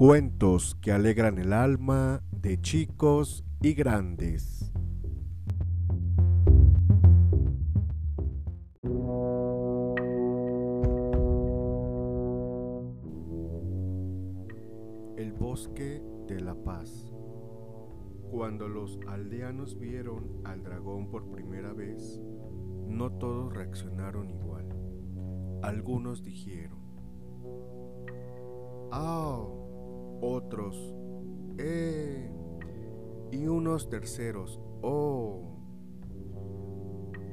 Cuentos que alegran el alma de chicos y grandes. El bosque de la paz. Cuando los aldeanos vieron al dragón por primera vez, no todos reaccionaron igual. Algunos dijeron, ¡Ah! Otros, ¡eh! Y unos terceros, ¡oh!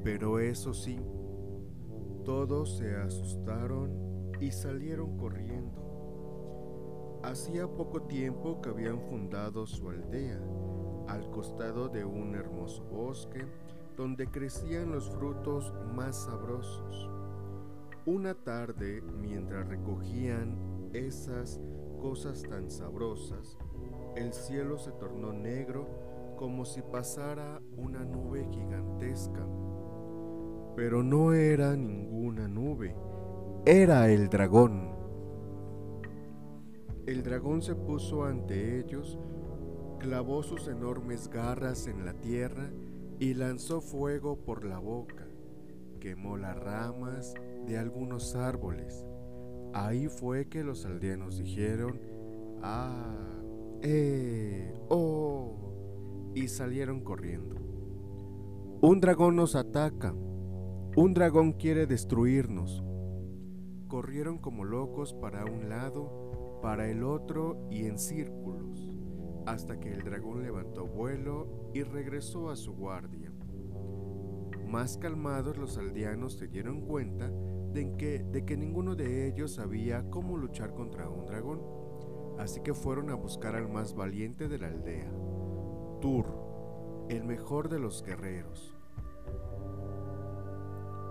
Pero eso sí, todos se asustaron y salieron corriendo. Hacía poco tiempo que habían fundado su aldea, al costado de un hermoso bosque donde crecían los frutos más sabrosos. Una tarde, mientras recogían esas cosas tan sabrosas, el cielo se tornó negro como si pasara una nube gigantesca. Pero no era ninguna nube, era el dragón. El dragón se puso ante ellos, clavó sus enormes garras en la tierra y lanzó fuego por la boca. Quemó las ramas de algunos árboles. Ahí fue que los aldeanos dijeron, ah, eh, oh, y salieron corriendo. Un dragón nos ataca, un dragón quiere destruirnos. Corrieron como locos para un lado, para el otro y en círculos hasta que el dragón levantó vuelo y regresó a su guardia. Más calmados los aldeanos se dieron cuenta de que, de que ninguno de ellos sabía cómo luchar contra un dragón, así que fueron a buscar al más valiente de la aldea, Tur, el mejor de los guerreros.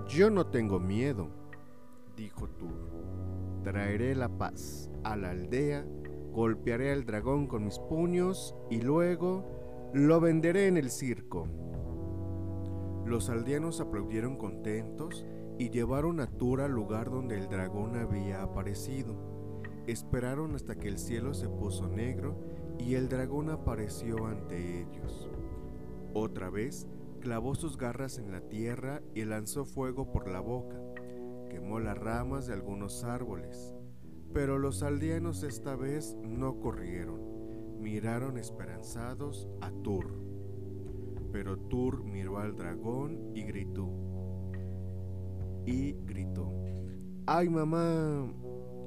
Yo no tengo miedo, dijo Tur. Traeré la paz a la aldea golpearé al dragón con mis puños y luego lo venderé en el circo. Los aldeanos aplaudieron contentos y llevaron a Tur al lugar donde el dragón había aparecido. Esperaron hasta que el cielo se puso negro y el dragón apareció ante ellos. Otra vez clavó sus garras en la tierra y lanzó fuego por la boca. Quemó las ramas de algunos árboles pero los aldeanos esta vez no corrieron, miraron esperanzados a Tur. Pero Tur miró al dragón y gritó. Y gritó, ¡ay mamá!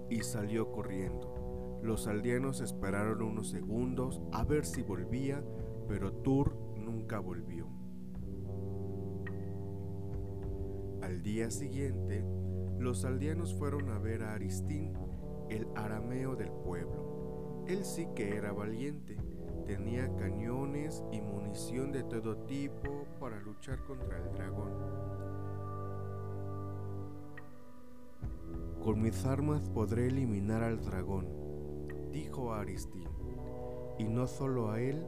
Y salió corriendo. Los aldeanos esperaron unos segundos a ver si volvía, pero Tur nunca volvió. Al día siguiente, los aldeanos fueron a ver a Aristín el arameo del pueblo. Él sí que era valiente, tenía cañones y munición de todo tipo para luchar contra el dragón. Con mis armas podré eliminar al dragón, dijo Aristín, y no solo a él,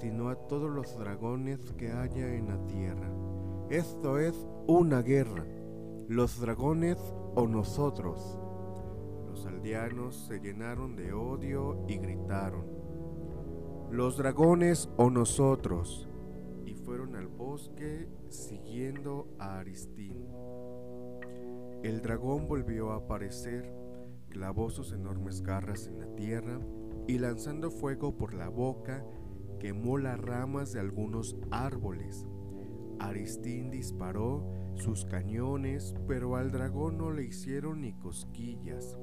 sino a todos los dragones que haya en la tierra. Esto es una guerra, los dragones o nosotros. Los aldeanos se llenaron de odio y gritaron, los dragones o nosotros, y fueron al bosque siguiendo a Aristín. El dragón volvió a aparecer, clavó sus enormes garras en la tierra y lanzando fuego por la boca, quemó las ramas de algunos árboles. Aristín disparó sus cañones, pero al dragón no le hicieron ni cosquillas.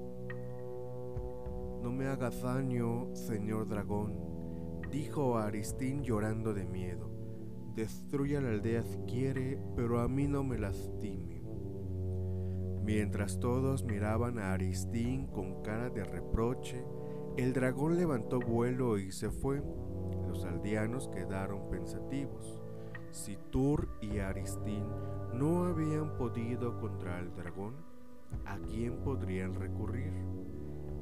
No me hagas daño, señor dragón, dijo Aristín llorando de miedo. Destruya la aldea si quiere, pero a mí no me lastime. Mientras todos miraban a Aristín con cara de reproche, el dragón levantó vuelo y se fue. Los aldeanos quedaron pensativos. Si Tur y Aristín no habían podido contra el dragón, ¿a quién podrían recurrir?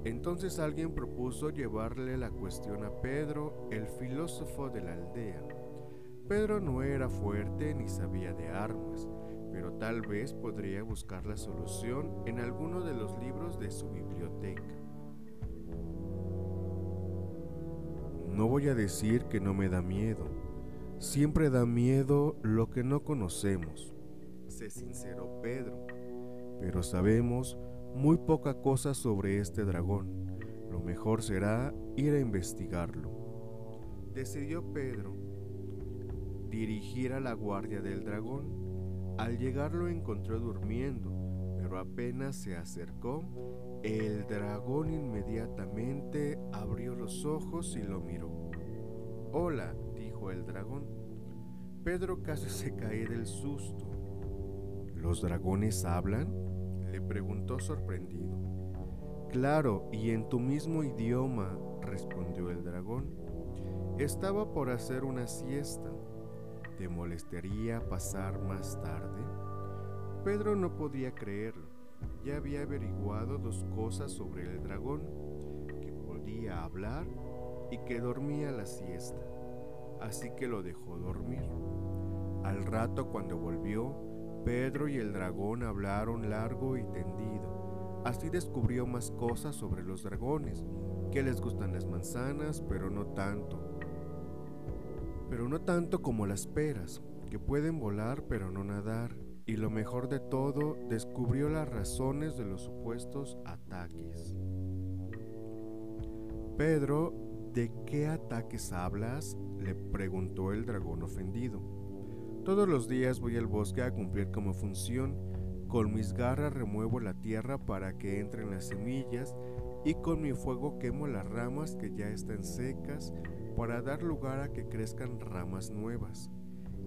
Entonces alguien propuso llevarle la cuestión a Pedro, el filósofo de la aldea. Pedro no era fuerte ni sabía de armas, pero tal vez podría buscar la solución en alguno de los libros de su biblioteca. No voy a decir que no me da miedo. Siempre da miedo lo que no conocemos, se sinceró Pedro. Pero sabemos muy poca cosa sobre este dragón. Lo mejor será ir a investigarlo. Decidió Pedro dirigir a la guardia del dragón. Al llegar lo encontró durmiendo, pero apenas se acercó, el dragón inmediatamente abrió los ojos y lo miró. Hola, dijo el dragón. Pedro casi se cae del susto. ¿Los dragones hablan? le preguntó sorprendido. Claro, y en tu mismo idioma, respondió el dragón. Estaba por hacer una siesta. ¿Te molestaría pasar más tarde? Pedro no podía creerlo. Ya había averiguado dos cosas sobre el dragón, que podía hablar y que dormía la siesta. Así que lo dejó dormir. Al rato cuando volvió, Pedro y el dragón hablaron largo y tendido. Así descubrió más cosas sobre los dragones, que les gustan las manzanas, pero no tanto. Pero no tanto como las peras, que pueden volar pero no nadar. Y lo mejor de todo, descubrió las razones de los supuestos ataques. Pedro, ¿de qué ataques hablas? le preguntó el dragón ofendido. Todos los días voy al bosque a cumplir como función. Con mis garras remuevo la tierra para que entren las semillas y con mi fuego quemo las ramas que ya están secas para dar lugar a que crezcan ramas nuevas.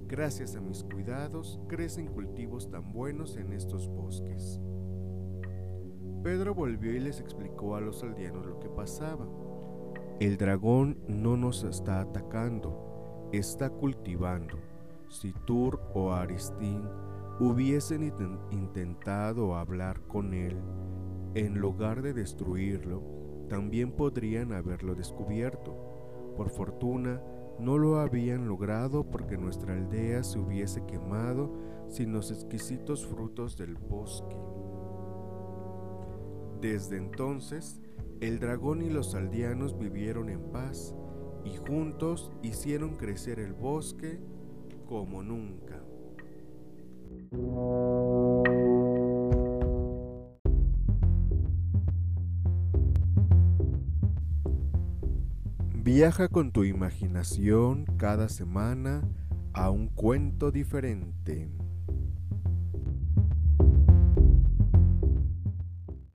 Gracias a mis cuidados crecen cultivos tan buenos en estos bosques. Pedro volvió y les explicó a los aldeanos lo que pasaba. El dragón no nos está atacando, está cultivando. Si Tur o Aristín hubiesen intentado hablar con él, en lugar de destruirlo, también podrían haberlo descubierto. Por fortuna, no lo habían logrado porque nuestra aldea se hubiese quemado sin los exquisitos frutos del bosque. Desde entonces, el dragón y los aldeanos vivieron en paz y juntos hicieron crecer el bosque como nunca. Viaja con tu imaginación cada semana a un cuento diferente.